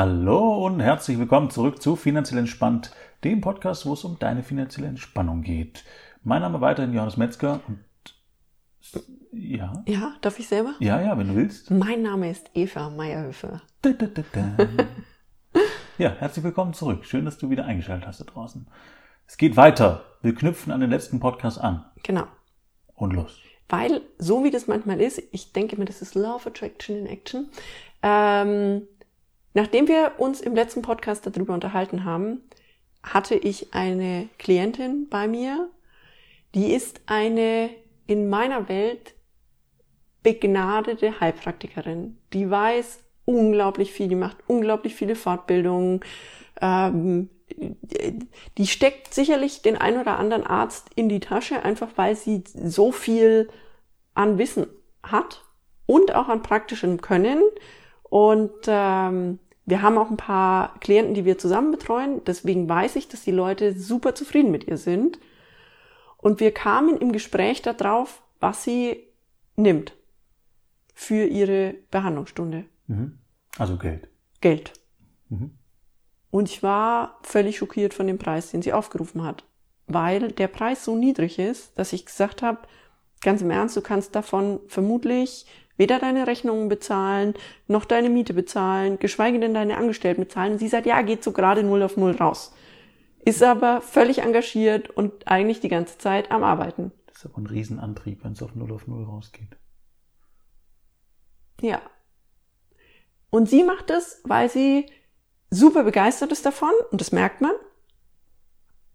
Hallo und herzlich willkommen zurück zu Finanziell Entspannt, dem Podcast, wo es um deine finanzielle Entspannung geht. Mein Name weiterhin Johannes Metzger und ja. Ja, darf ich selber? Ja, ja, wenn du willst. Mein Name ist Eva Meierhöfer. Da, da, da, ja, herzlich willkommen zurück. Schön, dass du wieder eingeschaltet hast da draußen. Es geht weiter. Wir knüpfen an den letzten Podcast an. Genau. Und los. Weil, so wie das manchmal ist, ich denke mir, das ist Love Attraction in Action. Ähm, nachdem wir uns im letzten Podcast darüber unterhalten haben, hatte ich eine Klientin bei mir, die ist eine in meiner Welt begnadete Heilpraktikerin. Die weiß unglaublich viel, die macht unglaublich viele Fortbildungen. Ähm, die steckt sicherlich den ein oder anderen Arzt in die Tasche, einfach weil sie so viel an Wissen hat und auch an praktischem Können. Und ähm, wir haben auch ein paar Klienten, die wir zusammen betreuen. Deswegen weiß ich, dass die Leute super zufrieden mit ihr sind. Und wir kamen im Gespräch darauf, was sie nimmt für ihre Behandlungsstunde. Mhm. Also Geld. Geld. Mhm. Und ich war völlig schockiert von dem Preis, den sie aufgerufen hat, weil der Preis so niedrig ist, dass ich gesagt habe, ganz im Ernst, du kannst davon vermutlich weder deine Rechnungen bezahlen, noch deine Miete bezahlen, geschweige denn deine Angestellten bezahlen. Und sie sagt, ja, geht so gerade null auf null raus. Ist aber völlig engagiert und eigentlich die ganze Zeit am Arbeiten. Das ist aber ein Riesenantrieb, wenn es auf null auf null rausgeht. Ja. Und sie macht es, weil sie super begeistert ist davon und das merkt man.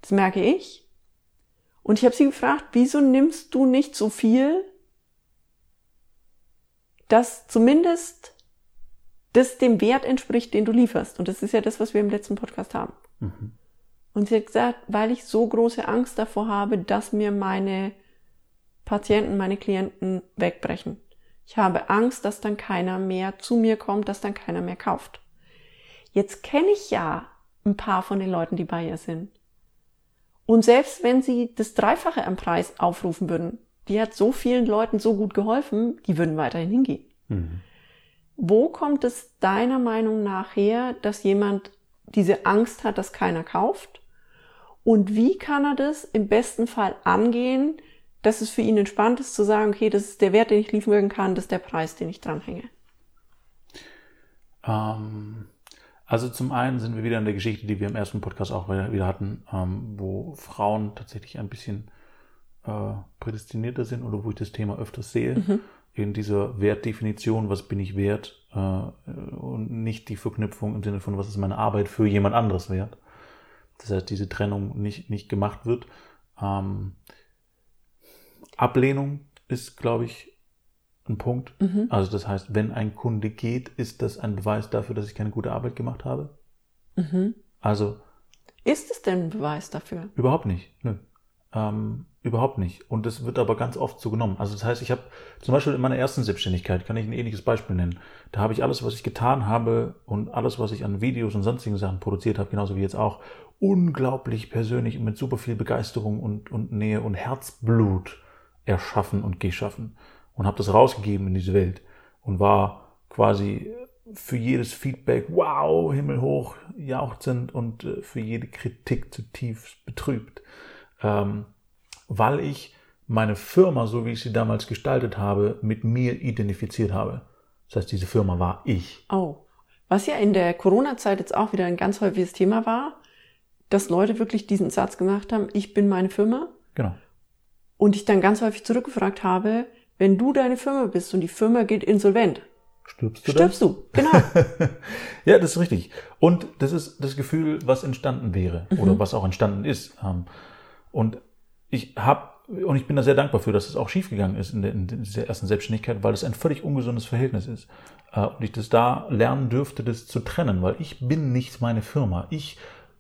Das merke ich. Und ich habe sie gefragt, wieso nimmst du nicht so viel, dass zumindest das dem Wert entspricht, den du lieferst. Und das ist ja das, was wir im letzten Podcast haben. Mhm. Und sie hat gesagt, weil ich so große Angst davor habe, dass mir meine Patienten, meine Klienten wegbrechen. Ich habe Angst, dass dann keiner mehr zu mir kommt, dass dann keiner mehr kauft. Jetzt kenne ich ja ein paar von den Leuten, die bei ihr sind. Und selbst wenn sie das Dreifache am Preis aufrufen würden, die hat so vielen Leuten so gut geholfen, die würden weiterhin hingehen. Mhm. Wo kommt es deiner Meinung nach her, dass jemand diese Angst hat, dass keiner kauft? Und wie kann er das im besten Fall angehen, dass es für ihn entspannt ist zu sagen, okay, das ist der Wert, den ich liefern kann, das ist der Preis, den ich dranhänge? Ähm, also zum einen sind wir wieder in der Geschichte, die wir im ersten Podcast auch wieder hatten, ähm, wo Frauen tatsächlich ein bisschen äh, prädestinierter sind oder wo ich das Thema öfters sehe. Mhm. In dieser Wertdefinition, was bin ich wert äh, und nicht die Verknüpfung im Sinne von, was ist meine Arbeit für jemand anderes wert. Das heißt, diese Trennung nicht, nicht gemacht wird. Ähm, Ablehnung ist, glaube ich, ein Punkt. Mhm. Also das heißt, wenn ein Kunde geht, ist das ein Beweis dafür, dass ich keine gute Arbeit gemacht habe? Mhm. Also. Ist es denn ein Beweis dafür? Überhaupt nicht. Nö. Ähm, überhaupt nicht. Und das wird aber ganz oft so genommen. Also das heißt, ich habe zum Beispiel in meiner ersten Selbstständigkeit, kann ich ein ähnliches Beispiel nennen. Da habe ich alles, was ich getan habe und alles, was ich an Videos und sonstigen Sachen produziert habe, genauso wie jetzt auch, unglaublich persönlich und mit super viel Begeisterung und, und Nähe und Herzblut erschaffen und geschaffen und habe das rausgegeben in diese Welt und war quasi für jedes Feedback, wow, himmelhoch, jauchzend und äh, für jede Kritik zutiefst betrübt, ähm, weil ich meine Firma, so wie ich sie damals gestaltet habe, mit mir identifiziert habe. Das heißt, diese Firma war ich. Oh, was ja in der Corona-Zeit jetzt auch wieder ein ganz häufiges Thema war, dass Leute wirklich diesen Satz gemacht haben, ich bin meine Firma. Genau. Und ich dann ganz häufig zurückgefragt habe, wenn du deine Firma bist und die Firma geht insolvent, Stirbst du Stirbst dann? du, genau. ja, das ist richtig. Und das ist das Gefühl, was entstanden wäre mhm. oder was auch entstanden ist. Und ich habe und ich bin da sehr dankbar für, dass es auch schiefgegangen ist in, der, in dieser ersten Selbstständigkeit, weil es ein völlig ungesundes Verhältnis ist. Äh, und ich das da lernen dürfte, das zu trennen, weil ich bin nicht meine Firma. Ich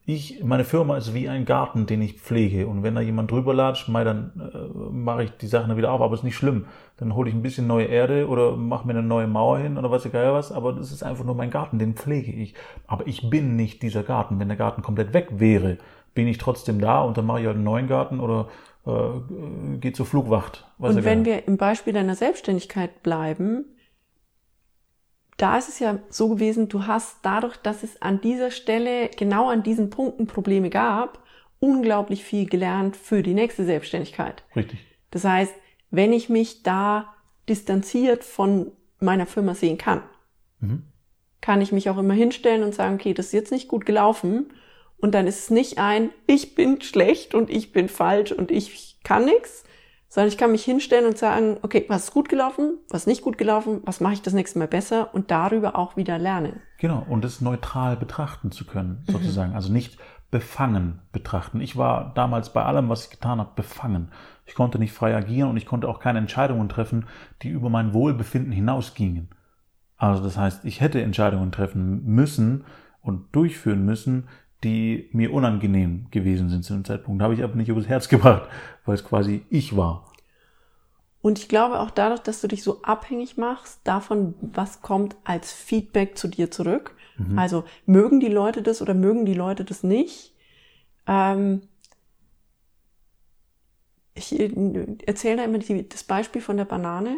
ich, meine Firma ist wie ein Garten, den ich pflege. Und wenn da jemand drüber latscht, mei, dann äh, mache ich die Sachen wieder auf, aber ist nicht schlimm. Dann hole ich ein bisschen neue Erde oder mache mir eine neue Mauer hin oder weiß ich gar was, aber das ist einfach nur mein Garten, den pflege ich. Aber ich bin nicht dieser Garten. Wenn der Garten komplett weg wäre, bin ich trotzdem da und dann mache ich halt einen neuen Garten oder äh, gehe zur Flugwacht. und wenn wir im Beispiel deiner Selbstständigkeit bleiben, da ist es ja so gewesen, du hast dadurch, dass es an dieser Stelle, genau an diesen Punkten Probleme gab, unglaublich viel gelernt für die nächste Selbstständigkeit. Richtig. Das heißt, wenn ich mich da distanziert von meiner Firma sehen kann, mhm. kann ich mich auch immer hinstellen und sagen, okay, das ist jetzt nicht gut gelaufen. Und dann ist es nicht ein, ich bin schlecht und ich bin falsch und ich kann nichts, sondern ich kann mich hinstellen und sagen, okay, was ist gut gelaufen, was ist nicht gut gelaufen, was mache ich das nächste Mal besser und darüber auch wieder lernen. Genau, und es neutral betrachten zu können, mhm. sozusagen. Mhm. Also nicht befangen betrachten. Ich war damals bei allem, was ich getan habe, befangen. Ich konnte nicht frei agieren und ich konnte auch keine Entscheidungen treffen, die über mein Wohlbefinden hinausgingen. Also das heißt, ich hätte Entscheidungen treffen müssen und durchführen müssen, die mir unangenehm gewesen sind zu dem Zeitpunkt. Da habe ich aber nicht übers Herz gebracht, weil es quasi ich war. Und ich glaube auch dadurch, dass du dich so abhängig machst davon, was kommt als Feedback zu dir zurück. Mhm. Also mögen die Leute das oder mögen die Leute das nicht? Ähm, ich erzähle da immer die, das Beispiel von der Banane.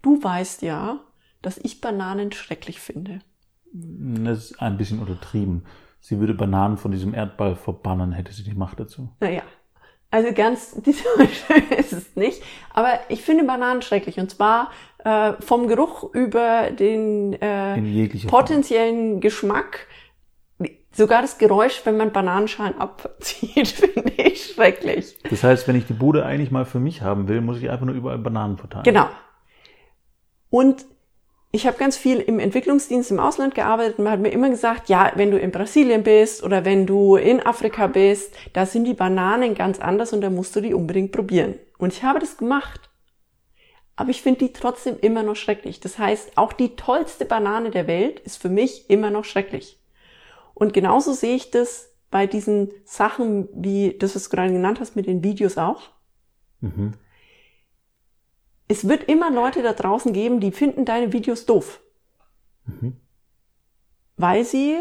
Du weißt ja, dass ich Bananen schrecklich finde. Das ist ein bisschen untertrieben. Sie würde Bananen von diesem Erdball verbannen, hätte sie die Macht dazu. Naja, also ganz ist es nicht. Aber ich finde Bananen schrecklich. Und zwar äh, vom Geruch über den äh, potenziellen Form. Geschmack Sogar das Geräusch, wenn man Bananenschalen abzieht, finde ich schrecklich. Das heißt, wenn ich die Bude eigentlich mal für mich haben will, muss ich einfach nur überall Bananen verteilen. Genau. Und ich habe ganz viel im Entwicklungsdienst im Ausland gearbeitet und man hat mir immer gesagt, ja, wenn du in Brasilien bist oder wenn du in Afrika bist, da sind die Bananen ganz anders und da musst du die unbedingt probieren. Und ich habe das gemacht. Aber ich finde die trotzdem immer noch schrecklich. Das heißt, auch die tollste Banane der Welt ist für mich immer noch schrecklich. Und genauso sehe ich das bei diesen Sachen, wie das, was du gerade genannt hast, mit den Videos auch. Mhm. Es wird immer Leute da draußen geben, die finden deine Videos doof. Mhm. Weil sie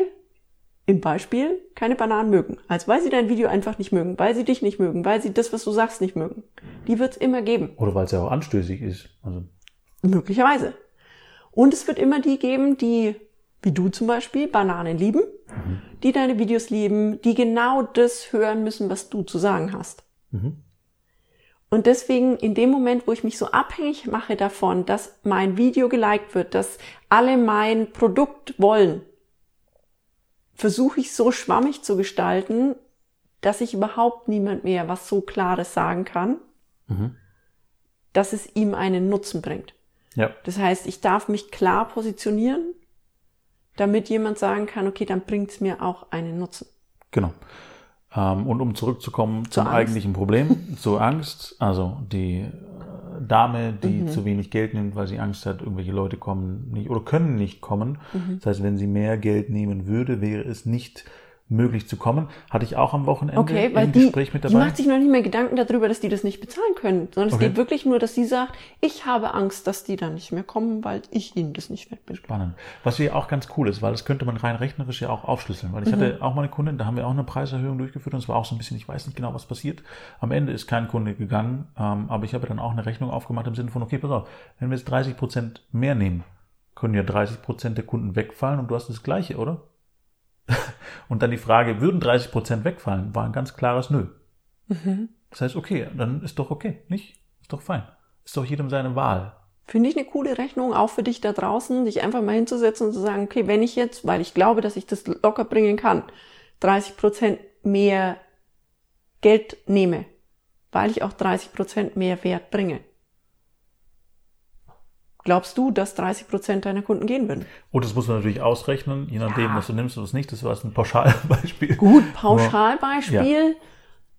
im Beispiel keine Bananen mögen. Also weil sie dein Video einfach nicht mögen, weil sie dich nicht mögen, weil sie das, was du sagst, nicht mögen. Die wird es immer geben. Oder weil es ja auch anstößig ist. Also. Möglicherweise. Und es wird immer die geben, die wie du zum Beispiel, Bananen lieben, mhm. die deine Videos lieben, die genau das hören müssen, was du zu sagen hast. Mhm. Und deswegen in dem Moment, wo ich mich so abhängig mache davon, dass mein Video geliked wird, dass alle mein Produkt wollen, versuche ich so schwammig zu gestalten, dass ich überhaupt niemand mehr was so Klares sagen kann, mhm. dass es ihm einen Nutzen bringt. Ja. Das heißt, ich darf mich klar positionieren damit jemand sagen kann, okay, dann bringt es mir auch einen Nutzen. Genau. Ähm, und um zurückzukommen zum Angst. eigentlichen Problem, zur Angst, also die äh, Dame, die mhm. zu wenig Geld nimmt, weil sie Angst hat, irgendwelche Leute kommen nicht oder können nicht kommen. Mhm. Das heißt, wenn sie mehr Geld nehmen würde, wäre es nicht möglich zu kommen. Hatte ich auch am Wochenende okay, weil im die, Gespräch mit dabei. Die macht sich noch nicht mehr Gedanken darüber, dass die das nicht bezahlen können, sondern es okay. geht wirklich nur, dass sie sagt, ich habe Angst, dass die dann nicht mehr kommen, weil ich ihnen das nicht wert bin. Spannend. Was hier auch ganz cool ist, weil das könnte man rein rechnerisch ja auch aufschlüsseln, weil ich mhm. hatte auch mal eine Kundin, da haben wir auch eine Preiserhöhung durchgeführt und es war auch so ein bisschen, ich weiß nicht genau, was passiert. Am Ende ist kein Kunde gegangen, ähm, aber ich habe dann auch eine Rechnung aufgemacht im Sinne von, okay, pass auf, wenn wir jetzt 30 Prozent mehr nehmen, können ja 30 Prozent der Kunden wegfallen und du hast das Gleiche, oder? Und dann die Frage, würden 30 Prozent wegfallen, war ein ganz klares Nö. Mhm. Das heißt, okay, dann ist doch okay, nicht? Ist doch fein. Ist doch jedem seine Wahl. Finde ich eine coole Rechnung, auch für dich da draußen, dich einfach mal hinzusetzen und zu sagen, okay, wenn ich jetzt, weil ich glaube, dass ich das locker bringen kann, 30 Prozent mehr Geld nehme, weil ich auch 30 Prozent mehr Wert bringe, glaubst du, dass 30 Prozent deiner Kunden gehen würden? Oh, das muss man natürlich ausrechnen, je nachdem, ja. was du nimmst und was nicht. Das war ein Pauschalbeispiel. Gut, Pauschalbeispiel. Ja.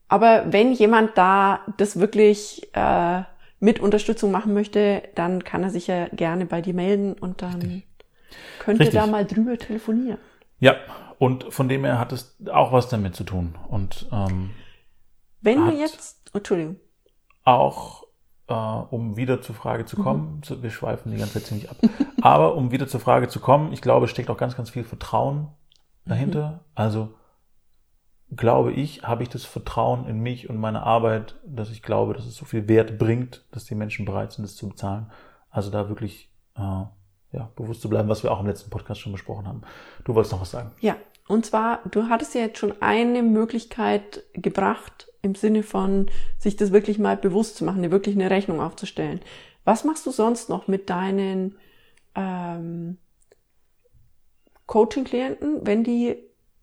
Aber wenn jemand da das wirklich äh, mit Unterstützung machen möchte, dann kann er sich ja gerne bei dir melden und dann Richtig. könnt ihr da mal drüber telefonieren. Ja, und von dem her hat es auch was damit zu tun. Und ähm, wenn wir jetzt, Entschuldigung. Auch äh, um wieder zur Frage zu kommen, mhm. wir schweifen die ganze Zeit ziemlich ab, aber um wieder zur Frage zu kommen, ich glaube, steckt auch ganz, ganz viel Vertrauen dahinter. Mhm. Also glaube ich, habe ich das Vertrauen in mich und meine Arbeit, dass ich glaube, dass es so viel Wert bringt, dass die Menschen bereit sind, es zu bezahlen. Also da wirklich äh, ja, bewusst zu bleiben, was wir auch im letzten Podcast schon besprochen haben. Du wolltest noch was sagen? Ja, und zwar, du hattest ja jetzt schon eine Möglichkeit gebracht, im Sinne von sich das wirklich mal bewusst zu machen, dir wirklich eine Rechnung aufzustellen. Was machst du sonst noch mit deinen ähm, Coaching-Klienten, wenn die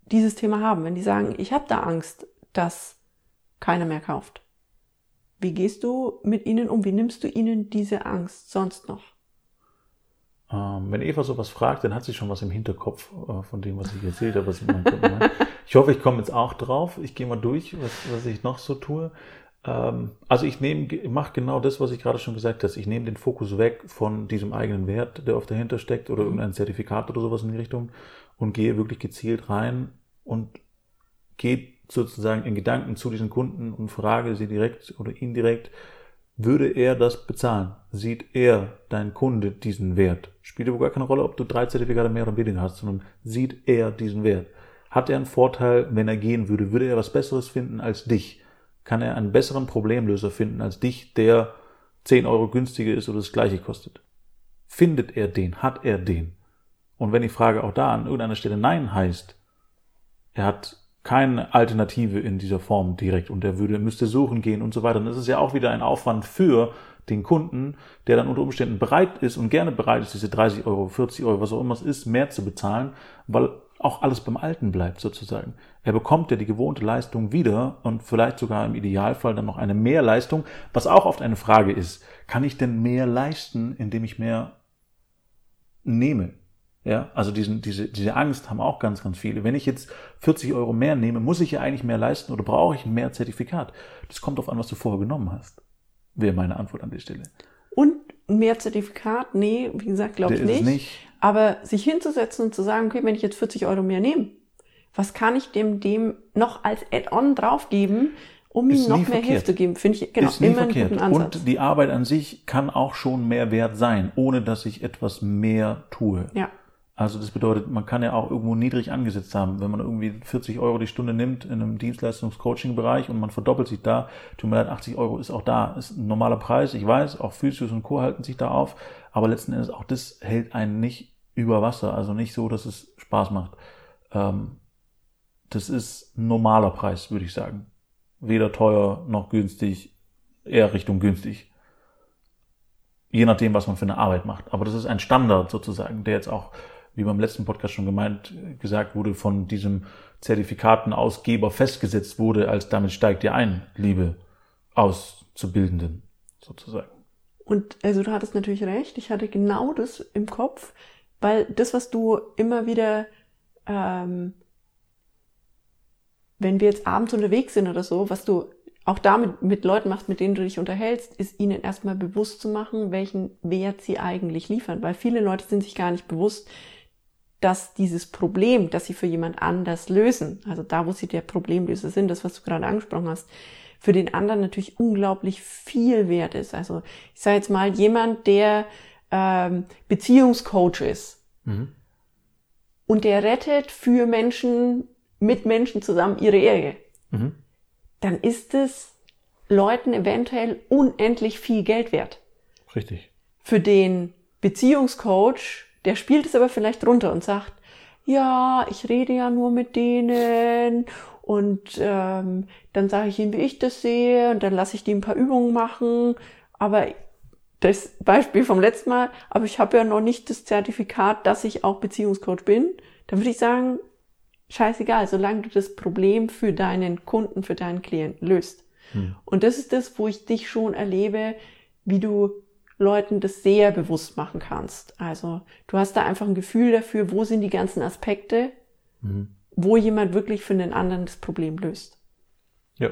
dieses Thema haben, wenn die sagen, ich habe da Angst, dass keiner mehr kauft? Wie gehst du mit ihnen um? Wie nimmst du ihnen diese Angst sonst noch? Ähm, wenn Eva sowas fragt, dann hat sie schon was im Hinterkopf äh, von dem, was ich erzählt habe, was ich meine. Ich hoffe, ich komme jetzt auch drauf. Ich gehe mal durch, was, was ich noch so tue. Ähm, also ich nehme, mache genau das, was ich gerade schon gesagt habe. Ich nehme den Fokus weg von diesem eigenen Wert, der oft dahinter steckt oder irgendein Zertifikat oder sowas in die Richtung und gehe wirklich gezielt rein und gehe sozusagen in Gedanken zu diesen Kunden und frage sie direkt oder indirekt, würde er das bezahlen? Sieht er, dein Kunde, diesen Wert? Spielt überhaupt gar keine Rolle, ob du drei Zertifikate mehr oder weniger hast, sondern sieht er diesen Wert? Hat er einen Vorteil, wenn er gehen würde? Würde er was Besseres finden als dich? Kann er einen besseren Problemlöser finden als dich, der 10 Euro günstiger ist oder das gleiche kostet? Findet er den? Hat er den? Und wenn die Frage auch da an irgendeiner Stelle Nein heißt, er hat keine Alternative in dieser Form direkt und er würde, müsste suchen gehen und so weiter. Und das ist ja auch wieder ein Aufwand für den Kunden, der dann unter Umständen bereit ist und gerne bereit ist, diese 30 Euro, 40 Euro, was auch immer es ist, mehr zu bezahlen, weil auch alles beim Alten bleibt sozusagen. Er bekommt ja die gewohnte Leistung wieder und vielleicht sogar im Idealfall dann noch eine Mehrleistung, was auch oft eine Frage ist. Kann ich denn mehr leisten, indem ich mehr nehme? Ja, also diesen, diese, diese Angst haben auch ganz, ganz viele. Wenn ich jetzt 40 Euro mehr nehme, muss ich ja eigentlich mehr leisten oder brauche ich mehr Zertifikat? Das kommt auf an, was du vorher genommen hast. Wäre meine Antwort an der Stelle. Und mehr Zertifikat? Nee, wie gesagt, glaube ich nicht. nicht. Aber sich hinzusetzen und zu sagen, okay, wenn ich jetzt 40 Euro mehr nehme, was kann ich dem, dem noch als Add-on draufgeben, um ihm noch mehr verkehrt. Hilfe zu geben, finde ich genau, ist immer verkehrt. einen guten Ansatz. Und die Arbeit an sich kann auch schon mehr wert sein, ohne dass ich etwas mehr tue. Ja. Also das bedeutet, man kann ja auch irgendwo niedrig angesetzt haben. Wenn man irgendwie 40 Euro die Stunde nimmt in einem Dienstleistungs-Coaching-Bereich und man verdoppelt sich da, tut mir leid, 80 Euro ist auch da, ist ein normaler Preis. Ich weiß, auch Physios und Co. halten sich da auf, aber letzten Endes auch das hält einen nicht über Wasser, also nicht so, dass es Spaß macht. Ähm, das ist ein normaler Preis, würde ich sagen. Weder teuer noch günstig, eher Richtung günstig. Je nachdem, was man für eine Arbeit macht. Aber das ist ein Standard sozusagen, der jetzt auch wie beim letzten Podcast schon gemeint, gesagt wurde, von diesem Zertifikatenausgeber festgesetzt wurde, als damit steigt ihr ein, liebe Auszubildenden, sozusagen. Und also du hattest natürlich recht, ich hatte genau das im Kopf, weil das, was du immer wieder, ähm, wenn wir jetzt abends unterwegs sind oder so, was du auch damit mit Leuten machst, mit denen du dich unterhältst, ist ihnen erstmal bewusst zu machen, welchen Wert sie eigentlich liefern. Weil viele Leute sind sich gar nicht bewusst, dass dieses Problem, das sie für jemand anders lösen, also da, wo sie der Problemlöser sind, das, was du gerade angesprochen hast, für den anderen natürlich unglaublich viel wert ist. Also ich sage jetzt mal, jemand, der ähm, Beziehungscoach ist mhm. und der rettet für Menschen, mit Menschen zusammen ihre Ehe, mhm. dann ist es Leuten eventuell unendlich viel Geld wert. Richtig. Für den Beziehungscoach der spielt es aber vielleicht runter und sagt, ja, ich rede ja nur mit denen und ähm, dann sage ich ihnen, wie ich das sehe und dann lasse ich die ein paar Übungen machen. Aber das Beispiel vom letzten Mal, aber ich habe ja noch nicht das Zertifikat, dass ich auch Beziehungscoach bin. Dann würde ich sagen, scheißegal, solange du das Problem für deinen Kunden, für deinen Klienten löst. Hm. Und das ist das, wo ich dich schon erlebe, wie du Leuten das sehr bewusst machen kannst. Also du hast da einfach ein Gefühl dafür, wo sind die ganzen Aspekte, mhm. wo jemand wirklich für den anderen das Problem löst. Ja.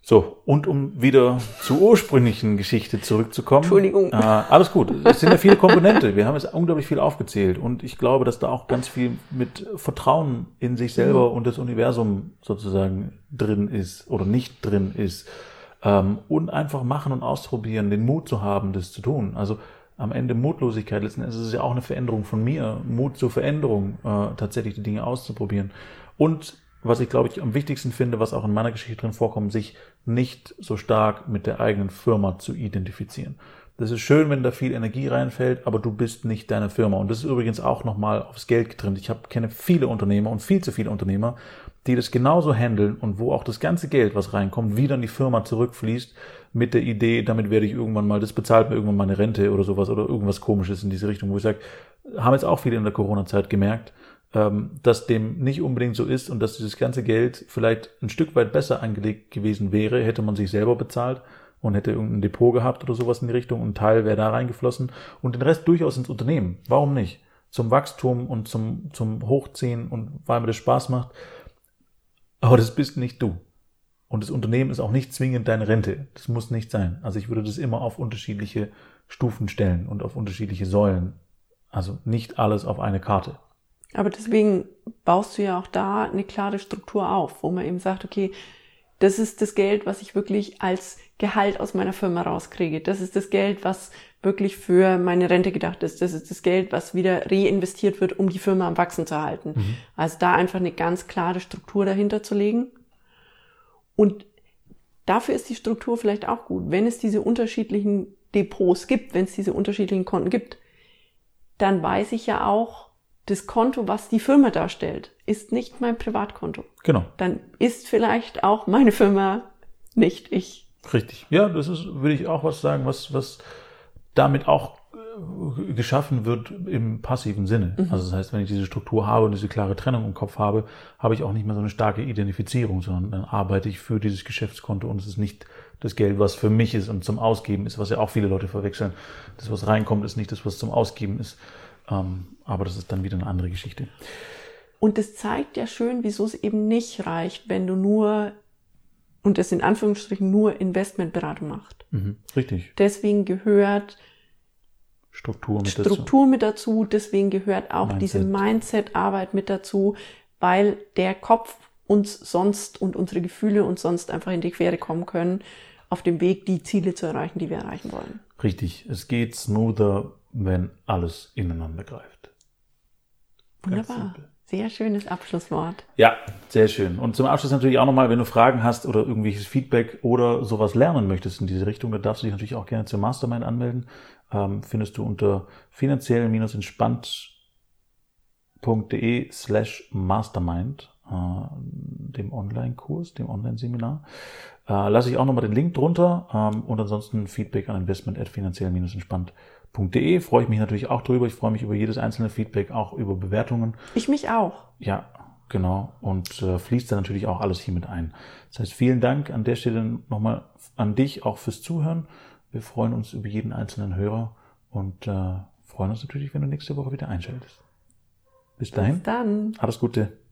So, und um wieder zur ursprünglichen Geschichte zurückzukommen. Entschuldigung. Äh, alles gut. Es sind ja viele Komponente. Wir haben jetzt unglaublich viel aufgezählt. Und ich glaube, dass da auch ganz viel mit Vertrauen in sich selber mhm. und das Universum sozusagen drin ist oder nicht drin ist. Ähm, und einfach machen und ausprobieren, den Mut zu haben, das zu tun. Also am Ende Mutlosigkeit, letzten Endes ist es ja auch eine Veränderung von mir, Mut zur Veränderung, äh, tatsächlich die Dinge auszuprobieren. Und was ich glaube ich am wichtigsten finde, was auch in meiner Geschichte drin vorkommt, sich nicht so stark mit der eigenen Firma zu identifizieren. Das ist schön, wenn da viel Energie reinfällt, aber du bist nicht deine Firma. Und das ist übrigens auch nochmal aufs Geld getrimmt. Ich hab, kenne viele Unternehmer und viel zu viele Unternehmer, die das genauso handeln und wo auch das ganze Geld, was reinkommt, wieder in die Firma zurückfließt mit der Idee, damit werde ich irgendwann mal, das bezahlt mir irgendwann meine Rente oder sowas oder irgendwas komisches in diese Richtung, wo ich sage, haben jetzt auch viele in der Corona-Zeit gemerkt, ähm, dass dem nicht unbedingt so ist und dass dieses ganze Geld vielleicht ein Stück weit besser angelegt gewesen wäre, hätte man sich selber bezahlt und hätte irgendein Depot gehabt oder sowas in die Richtung und ein Teil wäre da reingeflossen und den Rest durchaus ins Unternehmen. Warum nicht? Zum Wachstum und zum, zum Hochziehen und weil mir das Spaß macht. Aber das bist nicht du. Und das Unternehmen ist auch nicht zwingend deine Rente. Das muss nicht sein. Also ich würde das immer auf unterschiedliche Stufen stellen und auf unterschiedliche Säulen. Also nicht alles auf eine Karte. Aber deswegen baust du ja auch da eine klare Struktur auf, wo man eben sagt, okay, das ist das Geld, was ich wirklich als Gehalt aus meiner Firma rauskriege. Das ist das Geld, was wirklich für meine Rente gedacht ist. Das ist das Geld, was wieder reinvestiert wird, um die Firma am Wachsen zu halten. Mhm. Also da einfach eine ganz klare Struktur dahinter zu legen. Und dafür ist die Struktur vielleicht auch gut. Wenn es diese unterschiedlichen Depots gibt, wenn es diese unterschiedlichen Konten gibt, dann weiß ich ja auch, das Konto, was die Firma darstellt, ist nicht mein Privatkonto. Genau. Dann ist vielleicht auch meine Firma nicht ich. Richtig. Ja, das ist, würde ich auch was sagen, was, was damit auch äh, geschaffen wird im passiven Sinne. Mhm. Also das heißt, wenn ich diese Struktur habe und diese klare Trennung im Kopf habe, habe ich auch nicht mehr so eine starke Identifizierung, sondern dann arbeite ich für dieses Geschäftskonto und es ist nicht das Geld, was für mich ist und zum Ausgeben ist, was ja auch viele Leute verwechseln. Das, was reinkommt, ist nicht das, was zum Ausgeben ist. Ähm, aber das ist dann wieder eine andere Geschichte. Und das zeigt ja schön, wieso es eben nicht reicht, wenn du nur, und das in Anführungsstrichen nur Investmentberatung macht. Mhm, richtig. Deswegen gehört Struktur mit Struktur dazu. mit dazu. Deswegen gehört auch Mindset. diese Mindset-Arbeit mit dazu, weil der Kopf uns sonst und unsere Gefühle uns sonst einfach in die Quere kommen können, auf dem Weg, die Ziele zu erreichen, die wir erreichen wollen. Richtig. Es geht smoother, wenn alles ineinander greift. Wunderbar. Sehr schönes Abschlusswort. Ja, sehr schön. Und zum Abschluss natürlich auch nochmal, wenn du Fragen hast oder irgendwelches Feedback oder sowas lernen möchtest in diese Richtung, dann darfst du dich natürlich auch gerne zum Mastermind anmelden. Ähm, findest du unter finanziell-entspannt.de slash mastermind, äh, dem Online-Kurs, dem Online-Seminar. Äh, lasse ich auch nochmal den Link drunter ähm, und ansonsten Feedback an investment at finanziell-entspannt.de www.ftf.de freue ich mich natürlich auch drüber. Ich freue mich über jedes einzelne Feedback, auch über Bewertungen. Ich mich auch. Ja, genau. Und äh, fließt dann natürlich auch alles hier mit ein. Das heißt, vielen Dank an der Stelle nochmal an dich auch fürs Zuhören. Wir freuen uns über jeden einzelnen Hörer und äh, freuen uns natürlich, wenn du nächste Woche wieder einschaltest. Bis dahin. Bis dann. Alles Gute.